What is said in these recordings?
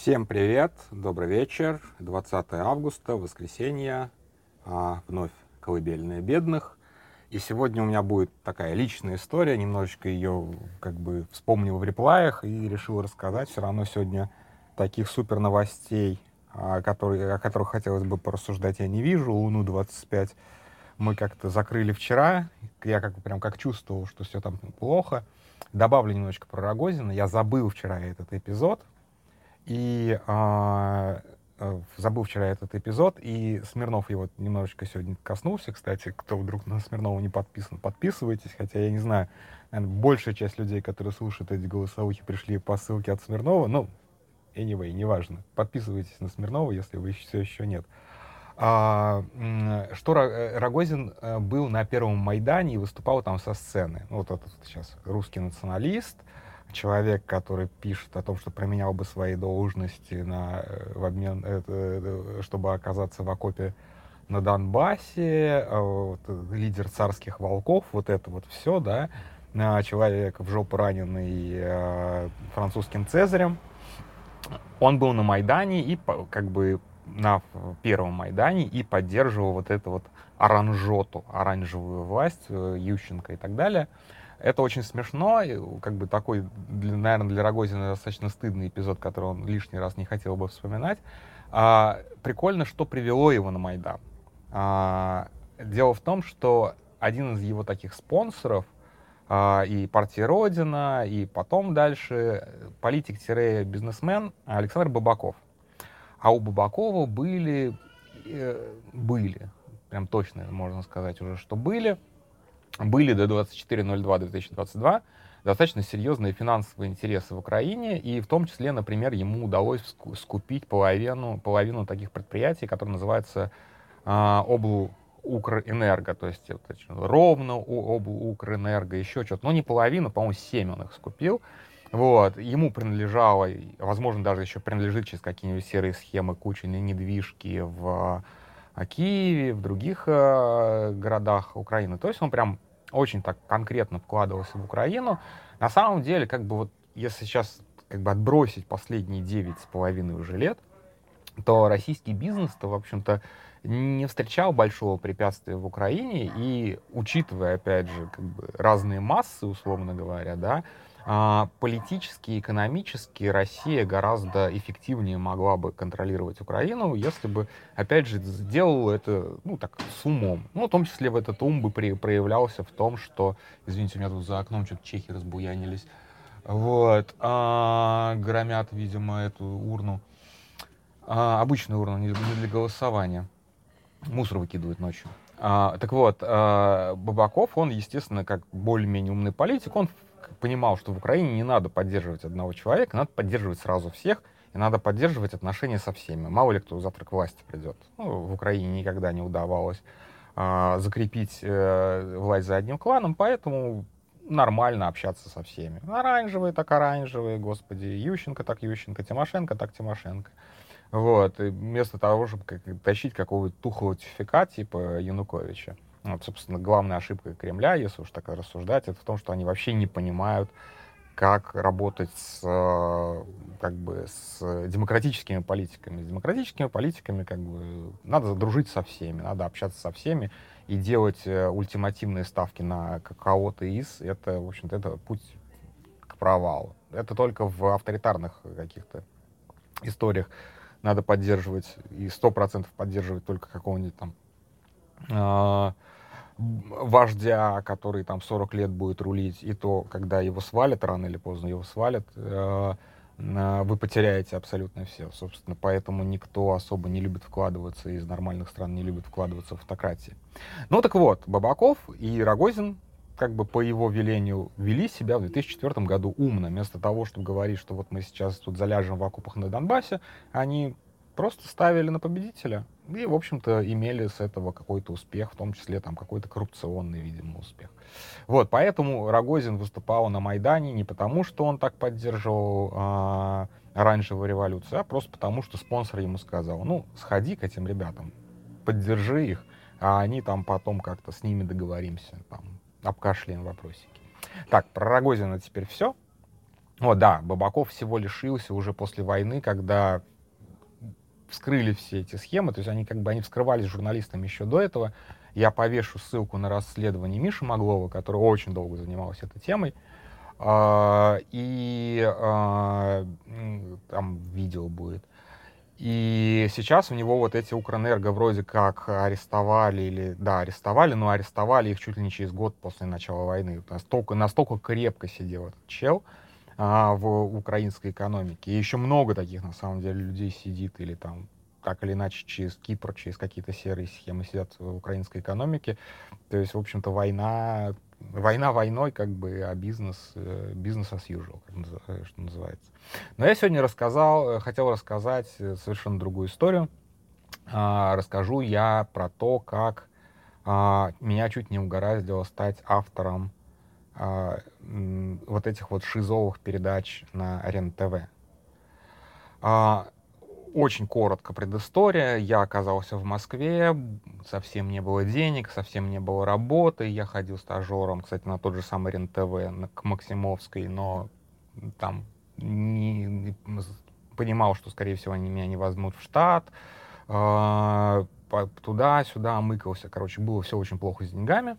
Всем привет, добрый вечер. 20 августа, воскресенье, а, вновь колыбельная бедных. И сегодня у меня будет такая личная история, немножечко ее как бы вспомнил в реплаях и решил рассказать. Все равно сегодня таких супер новостей, а, которые, о которых хотелось бы порассуждать, я не вижу. Луну-25 мы как-то закрыли вчера. Я как прям как чувствовал, что все там плохо. Добавлю немножечко про Рогозина. Я забыл вчера этот эпизод. И а, э, забыл вчера этот эпизод, и Смирнов его немножечко сегодня коснулся. Кстати, кто вдруг на Смирнова не подписан, подписывайтесь, хотя я не знаю, наверное, большая часть людей, которые слушают эти голосовухи, пришли по ссылке от Смирнова. Ну, anyway, неважно. Подписывайтесь на Смирнова, если вы все еще нет. А, что э, Рогозин э, был на Первом Майдане и выступал там со сцены. Вот этот сейчас русский националист, человек, который пишет о том, что променял бы свои должности на, э, в обмен, это, чтобы оказаться в окопе на Донбассе, вот, лидер царских волков, вот это вот все, да, человек в жопу раненый э, французским цезарем. Он был на Майдане и как бы на первом Майдане и поддерживал вот эту вот оранжоту, оранжевую власть, э, Ющенко и так далее. Это очень смешно, как бы такой, для, наверное, для Рогозина достаточно стыдный эпизод, который он лишний раз не хотел бы вспоминать. А, прикольно, что привело его на Майдан. А, дело в том, что один из его таких спонсоров а, и партия Родина, и потом дальше политик-бизнесмен Александр Бабаков. А у Бабакова были, э, были, прям точно можно сказать уже, что были, были до 24.02.2022 достаточно серьезные финансовые интересы в Украине, и в том числе, например, ему удалось скупить половину, половину таких предприятий, которые называются э, Облу Укрэнерго, то есть это, ровно Облу Укрэнерго, еще что-то, но не половину, по-моему, 7 он их скупил. Вот, ему принадлежало, возможно, даже еще принадлежит через какие-нибудь серые схемы куча недвижки в а, Киеве, в других э, городах Украины. То есть он прям очень так конкретно вкладывался в Украину. На самом деле, как бы вот, если сейчас как бы отбросить последние девять с половиной уже лет, то российский бизнес-то, в общем-то, не встречал большого препятствия в Украине, и учитывая, опять же, как бы разные массы, условно говоря, да, а, политически, экономически Россия гораздо эффективнее могла бы контролировать Украину, если бы, опять же, сделала это, ну, так, с умом. Ну, в том числе в этот ум бы при, проявлялся в том, что, извините, у меня тут за окном что-то чехи разбуянились, вот, а, громят, видимо, эту урну, а, обычную урну, не для голосования, мусор выкидывают ночью. А, так вот, а, Бабаков, он, естественно, как более-менее умный политик, он понимал, что в Украине не надо поддерживать одного человека, надо поддерживать сразу всех, и надо поддерживать отношения со всеми. Мало ли кто завтра к власти придет. Ну, в Украине никогда не удавалось а, закрепить э, власть за одним кланом, поэтому нормально общаться со всеми. Оранжевые так оранжевые, господи, Ющенко так Ющенко, Тимошенко так Тимошенко. Вот, и вместо того, чтобы тащить какого-то тухлого тифика типа Януковича. Вот, собственно, главная ошибка Кремля, если уж так рассуждать, это в том, что они вообще не понимают, как работать с, э, как бы, с демократическими политиками. С демократическими политиками как бы, надо дружить со всеми, надо общаться со всеми и делать э, ультимативные ставки на кого-то из, это, в общем-то, это путь к провалу. Это только в авторитарных каких-то историях надо поддерживать, и сто процентов поддерживать только какого-нибудь там вождя, который там 40 лет будет рулить, и то, когда его свалят, рано или поздно его свалят, э, вы потеряете абсолютно все. Собственно, поэтому никто особо не любит вкладываться, из нормальных стран не любит вкладываться в автократии. Ну так вот, Бабаков и Рогозин как бы по его велению вели себя в 2004 году умно. Вместо того, чтобы говорить, что вот мы сейчас тут заляжем в окопах на Донбассе, они просто ставили на победителя и, в общем-то, имели с этого какой-то успех, в том числе там какой-то коррупционный, видимо, успех. Вот, поэтому Рогозин выступал на Майдане не потому, что он так поддерживал а, оранжевую революцию, а просто потому, что спонсор ему сказал, ну, сходи к этим ребятам, поддержи их, а они там потом как-то с ними договоримся, там, обкашляем вопросики. Так, про Рогозина теперь все. О, да, Бабаков всего лишился уже после войны, когда вскрыли все эти схемы, то есть они как бы они вскрывались журналистами еще до этого. Я повешу ссылку на расследование Миши Маглова, который очень долго занимался этой темой. А, и а, там видео будет. И сейчас у него вот эти Укрэнерго вроде как арестовали, или, да, арестовали, но арестовали их чуть ли не через год после начала войны. Настолько, настолько крепко сидел этот чел а, в украинской экономике. И еще много таких, на самом деле, людей сидит или там так или иначе через Кипр, через какие-то серые схемы сидят в украинской экономике. То есть, в общем-то, война, война войной, как бы, а бизнес, э, бизнес as usual, как, что называется. Но я сегодня рассказал, э, хотел рассказать э, совершенно другую историю. А, расскажу я про то, как а, меня чуть не угораздило стать автором а, вот этих вот шизовых передач на РЕН-ТВ. Очень коротко предыстория. Я оказался в Москве, совсем не было денег, совсем не было работы. Я ходил стажером, кстати, на тот же самый РЕН-ТВ, к Максимовской, но там не, понимал, что, скорее всего, они меня не возьмут в штат. А, туда-сюда мыкался. Короче, было все очень плохо с деньгами.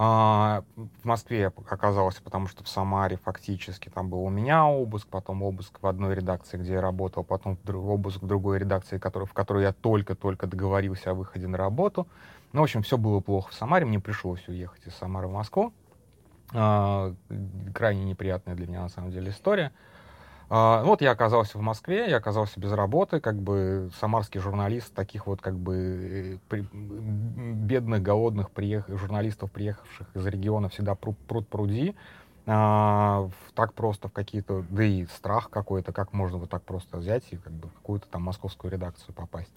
А, в Москве оказался, потому что в Самаре фактически там был у меня обыск, потом обыск в одной редакции, где я работал, потом обыск в другой редакции, который, в которой я только-только договорился о выходе на работу. Ну, в общем, все было плохо в Самаре, мне пришлось уехать из Самары в Москву. А, крайне неприятная для меня, на самом деле, история. А, вот я оказался в Москве, я оказался без работы, как бы самарский журналист, таких вот как бы при, бедных, голодных приех... журналистов, приехавших из региона, всегда пруд, пруд пруди. А, так просто в какие-то, да и страх какой-то, как можно вот так просто взять и как бы в какую-то там московскую редакцию попасть.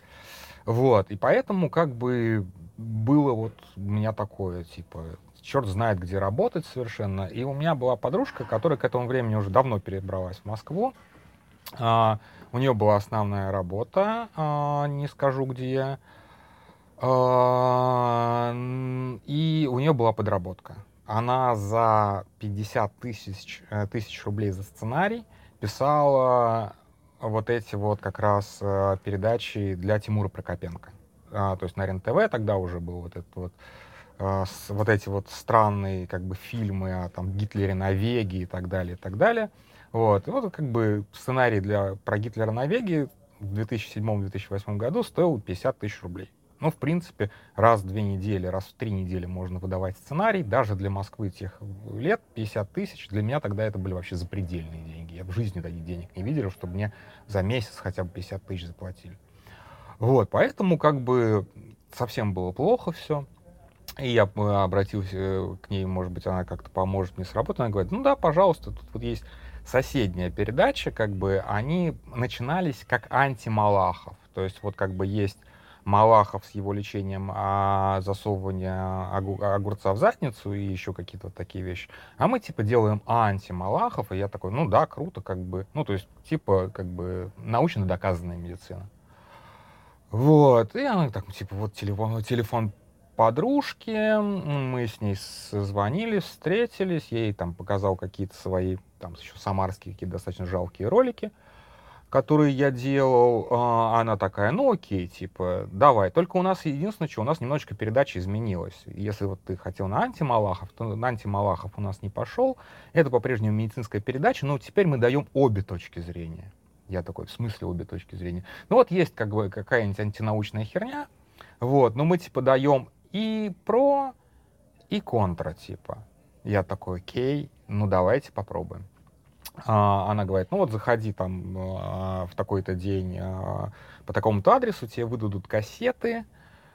Вот, и поэтому как бы было вот у меня такое, типа, черт знает, где работать совершенно. И у меня была подружка, которая к этому времени уже давно перебралась в Москву. А, у нее была основная работа, а, не скажу где. А, и у нее была подработка. Она за 50 тысяч, э, тысяч рублей за сценарий писала вот эти вот как раз э, передачи для Тимура Прокопенко. А, то есть на РЕН-ТВ тогда уже был вот этот вот а, вот эти вот странные как бы фильмы о там Гитлере на Веге и так далее, и так далее. Вот. И вот как бы сценарий для, про Гитлера на Веге в 2007-2008 году стоил 50 тысяч рублей. Ну, в принципе, раз в две недели, раз в три недели можно выдавать сценарий. Даже для Москвы тех лет 50 тысяч. Для меня тогда это были вообще запредельные деньги. Я в жизни таких денег не видел, чтобы мне за месяц хотя бы 50 тысяч заплатили. Вот, поэтому как бы совсем было плохо все. И я обратился э, к ней, может быть, она как-то поможет мне с работой. Она говорит, ну да, пожалуйста, тут вот есть соседняя передача, как бы они начинались как антималахов. То есть вот как бы есть Малахов с его лечением а засовывания огурца в задницу и еще какие-то вот такие вещи. А мы типа делаем анти-Малахов, и я такой, ну да, круто, как бы, ну то есть типа как бы научно доказанная медицина. Вот, и она так, типа, вот телефон, телефон подружки, мы с ней созвонились, встретились, ей там показал какие-то свои, там еще самарские какие-то достаточно жалкие ролики, которые я делал, а, она такая, ну окей, типа, давай, только у нас единственное, что у нас немножечко передача изменилась. Если вот ты хотел на антималахов, то на антималахов у нас не пошел, это по-прежнему медицинская передача, но теперь мы даем обе точки зрения. Я такой, в смысле обе точки зрения? Ну вот есть как бы какая-нибудь антинаучная херня, вот, но мы типа даем и про, и контра, типа. Я такой, окей, ну давайте попробуем. А, она говорит, ну вот заходи там а, в такой-то день а, по такому-то адресу, тебе выдадут кассеты.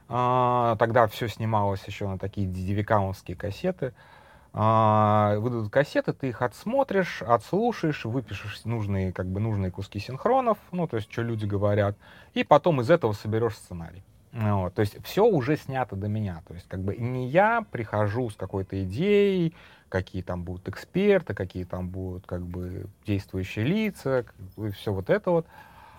Тогда все снималось еще на такие дивикамовские кассеты. Выдадут кассеты, ты их отсмотришь, отслушаешь, выпишешь нужные, как бы, нужные куски синхронов, ну, то есть, что люди говорят, и потом из этого соберешь сценарий. Вот, то есть все уже снято до меня. То есть как бы не я прихожу с какой-то идеей, какие там будут эксперты, какие там будут как бы действующие лица, все вот это вот.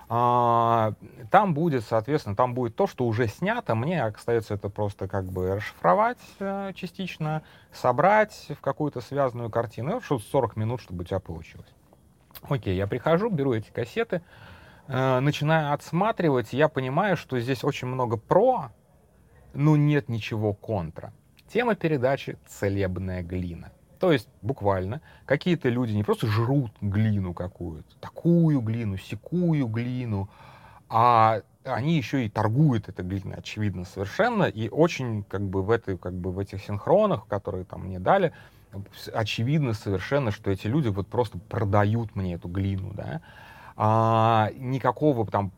А, там будет, соответственно, там будет то, что уже снято. Мне остается это просто как бы расшифровать э, частично, собрать в какую-то связанную картину. Что 40 минут, чтобы у тебя получилось. Окей, я прихожу, беру эти кассеты, э, начинаю отсматривать, я понимаю, что здесь очень много про, но нет ничего контра. Тема передачи «Целебная глина». То есть буквально какие-то люди не просто жрут глину какую-то, такую глину, секую глину, а они еще и торгуют этой глиной, очевидно, совершенно. И очень как бы в, этой, как бы в этих синхронах, которые там мне дали, очевидно совершенно, что эти люди вот просто продают мне эту глину, да. А, никакого там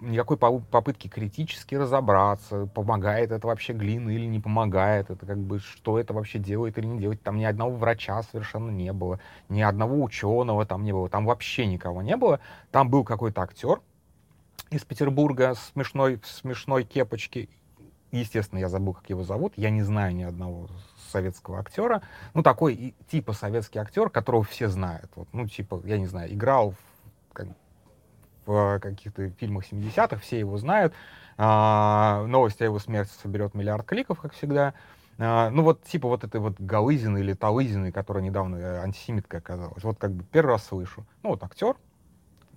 никакой попытки критически разобраться, помогает это вообще глина или не помогает, это как бы что это вообще делает или не делает. Там ни одного врача совершенно не было, ни одного ученого там не было, там вообще никого не было. Там был какой-то актер из Петербурга с смешной, в смешной кепочке. Естественно, я забыл, как его зовут. Я не знаю ни одного советского актера. Ну, такой типа советский актер, которого все знают. Вот, ну, типа, я не знаю, играл в, как, в каких-то фильмах 70-х, все его знают. А, новость о его смерти соберет миллиард кликов, как всегда. А, ну вот типа вот этой вот Галызины или Талызины, которая недавно э, антисемиткой оказалась. Вот как бы первый раз слышу. Ну вот актер,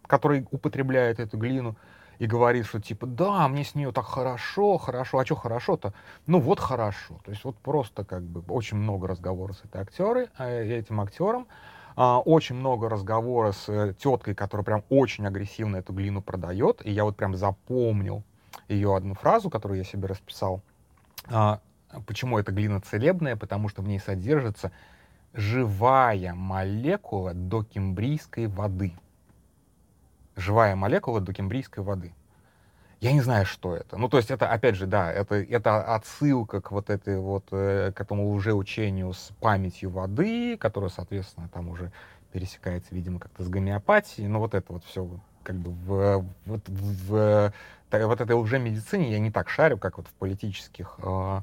который употребляет эту глину и говорит, что типа, да, мне с нее так хорошо, хорошо, а что хорошо-то? Ну вот хорошо. То есть вот просто как бы очень много разговоров с этой актерой, э, этим актером. А, очень много разговора с э, теткой, которая прям очень агрессивно эту глину продает. И я вот прям запомнил ее одну фразу, которую я себе расписал. А, почему эта глина целебная? Потому что в ней содержится живая молекула докембрийской воды. Живая молекула докембрийской воды. Я не знаю, что это. Ну, то есть это, опять же, да, это, это отсылка к вот этой вот, э, к этому уже учению с памятью воды, которая, соответственно, там уже пересекается, видимо, как-то с гомеопатией. Ну, вот это вот все как бы в, вот, в, в вот этой уже медицине я не так шарю, как вот в политических э, э,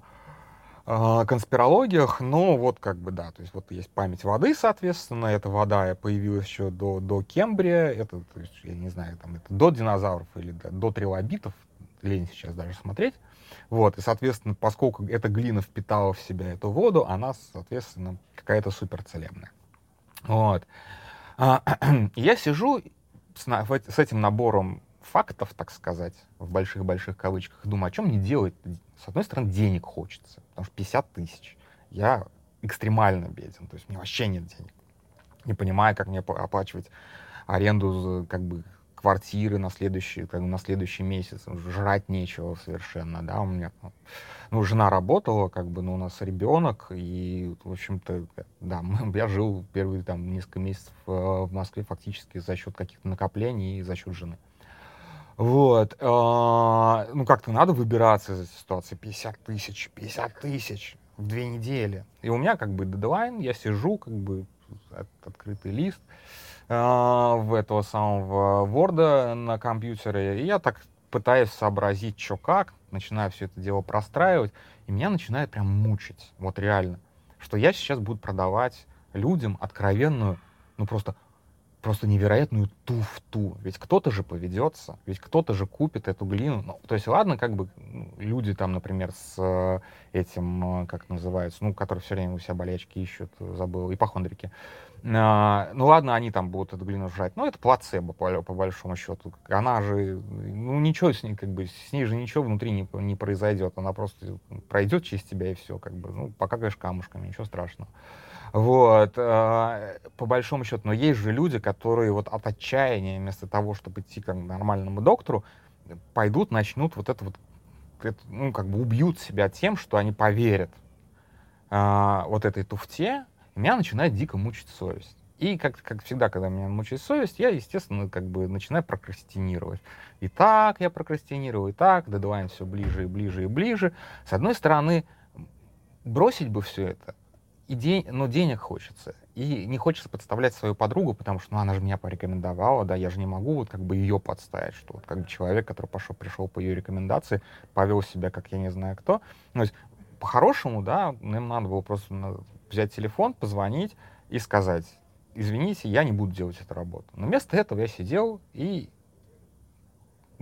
конспирологиях, но вот как бы да, то есть вот есть память воды, соответственно, эта вода появилась еще до, до Кембрия, это, то есть, я не знаю, там, это до динозавров или до, до трилобитов, лень сейчас даже смотреть, вот, и, соответственно, поскольку эта глина впитала в себя эту воду, она, соответственно, какая-то суперцелебная. Вот. А, я сижу с, с этим набором фактов, так сказать, в больших-больших кавычках, думаю, о чем мне делать? С одной стороны, денег хочется, потому что 50 тысяч. Я экстремально беден, то есть мне вообще нет денег. Не понимаю, как мне оплачивать аренду как бы квартиры на следующий, как бы, на следующий месяц. Жрать нечего совершенно, да, у меня, ну, жена работала, как бы, ну, у нас ребенок, и, в общем-то, да, я жил первые, там, несколько месяцев э, в Москве фактически за счет каких-то накоплений и за счет жены. Вот. А, ну, как-то надо выбираться из этой ситуации. 50 тысяч, 50 тысяч в две недели. И у меня как бы дедлайн, я сижу, как бы от, открытый лист э, в этого самого Word на компьютере, и я так пытаюсь сообразить, что как, начинаю все это дело простраивать, и меня начинает прям мучить, вот реально, что я сейчас буду продавать людям откровенную, ну просто просто невероятную туфту. Ведь кто-то же поведется, ведь кто-то же купит эту глину. Ну, то есть, ладно, как бы ну, люди там, например, с э, этим, э, как называется, ну, которые все время у себя болячки ищут, забыл, ипохондрики. А, ну, ладно, они там будут эту глину жрать. Но это плацебо, по, по большому счету. Она же, ну, ничего с ней, как бы, с ней же ничего внутри не, не произойдет. Она просто пройдет через тебя и все, как бы, ну, пока, конечно, камушками, ничего страшного. Вот, э, по большому счету, но есть же люди, которые вот от отчаяния, вместо того, чтобы идти к нормальному доктору, пойдут, начнут вот это вот, это, ну, как бы убьют себя тем, что они поверят э, вот этой туфте, и меня начинает дико мучить совесть. И как, как всегда, когда меня мучает совесть, я, естественно, как бы начинаю прокрастинировать. И так я прокрастинирую, и так, дедлайн все ближе и ближе и ближе. С одной стороны, бросить бы все это, и день, но денег хочется. И не хочется подставлять свою подругу, потому что ну, она же меня порекомендовала, да, я же не могу вот как бы ее подставить, что вот как бы человек, который пошел, пришел по ее рекомендации, повел себя, как я не знаю кто. Ну, то есть, по-хорошему, да, им надо было просто взять телефон, позвонить и сказать, извините, я не буду делать эту работу. Но вместо этого я сидел и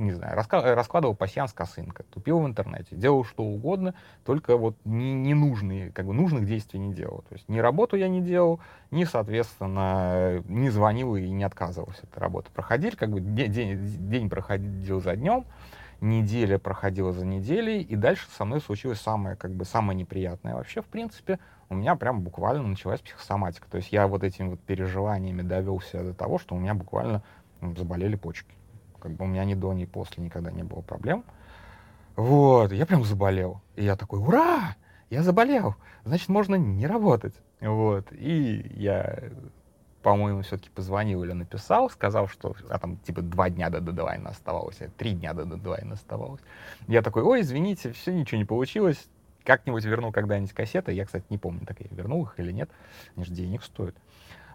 не знаю, раскладывал пасьянс косынка, тупил в интернете, делал что угодно, только вот не, ненужные, как бы нужных действий не делал. То есть ни работу я не делал, ни, соответственно, не звонил и не отказывался от работы. Проходили, как бы день, день проходил за днем, неделя проходила за неделей, и дальше со мной случилось самое, как бы, самое неприятное. Вообще, в принципе, у меня прям буквально началась психосоматика. То есть я вот этими вот переживаниями довелся до того, что у меня буквально заболели почки. Как бы у меня ни до, ни после никогда не было проблем. Вот, я прям заболел. И я такой, ура! Я заболел! Значит, можно не работать. Вот, и я по-моему, все-таки позвонил или написал, сказал, что а там типа два дня до дедлайна оставалось, а три дня до дедлайна оставалось. Я такой, ой, извините, все, ничего не получилось, как-нибудь верну когда-нибудь кассеты. Я, кстати, не помню, так я вернул их или нет, они же денег стоят.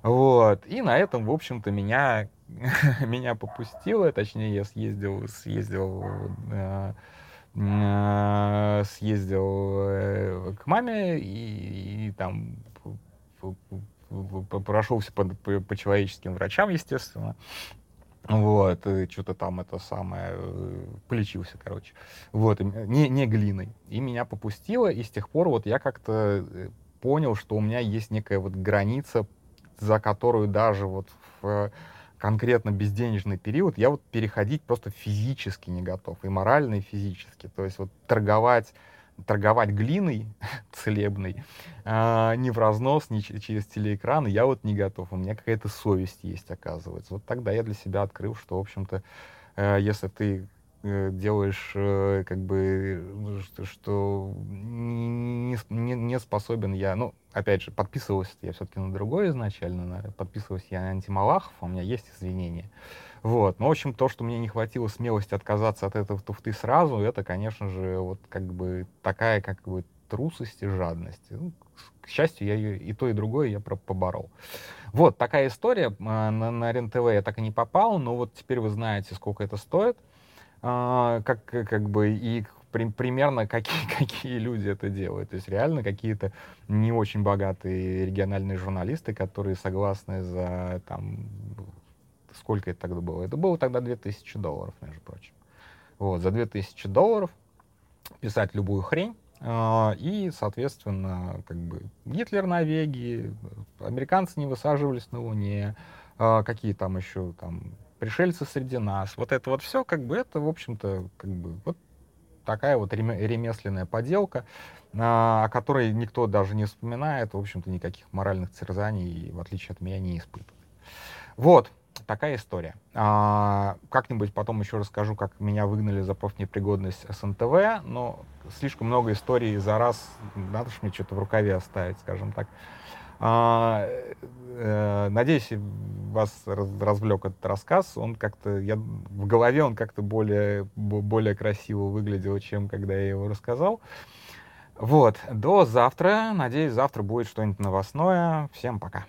Вот, и на этом, в общем-то, меня, меня попустило, точнее, я съездил, съездил, э, э, съездил э, к маме и, и там прошелся по, по, по человеческим врачам, естественно. Вот, что-то там это самое, э, полечился, короче. Вот, не, не глиной. И меня попустило, и с тех пор вот я как-то э, понял, что у меня есть некая вот граница, за которую даже вот в конкретно безденежный период я вот переходить просто физически не готов, и морально, и физически. То есть вот торговать торговать глиной целебной а, ни в разнос, ни через телеэкран, я вот не готов. У меня какая-то совесть есть, оказывается. Вот тогда я для себя открыл, что, в общем-то, э, если ты э, делаешь э, как бы что, что не, не, не способен я, ну, опять же, подписывался я все-таки на другое изначально, подписывался я на антималахов, у меня есть извинения. Вот. Но, в общем, то, что мне не хватило смелости отказаться от этого туфты сразу, это, конечно же, вот как бы такая как бы трусость и жадность. Ну, к счастью, я ее и то, и другое я поборол. Вот такая история. А, на, на РЕН-ТВ я так и не попал, но вот теперь вы знаете, сколько это стоит. А, как, как бы и при, примерно какие, какие люди это делают. То есть реально какие-то не очень богатые региональные журналисты, которые согласны за там, Сколько это тогда было? Это было тогда 2000 долларов, между прочим. Вот, за 2000 долларов писать любую хрень, э, и, соответственно, как бы Гитлер на Веге, американцы не высаживались на Луне, э, какие там еще там пришельцы среди нас. Вот это вот все, как бы, это, в общем-то, как бы, вот такая вот ремесленная поделка, а, о которой никто даже не вспоминает, в общем-то, никаких моральных терзаний, в отличие от меня, не испытывает. Вот, такая история. А, как-нибудь потом еще расскажу, как меня выгнали за профнепригодность с НТВ, но слишком много историй за раз, надо же мне что-то в рукаве оставить, скажем так. А, э, надеюсь, вас развлек этот рассказ. Он как-то, я, в голове он как-то более, более красиво выглядел, чем когда я его рассказал. Вот, до завтра. Надеюсь, завтра будет что-нибудь новостное. Всем пока.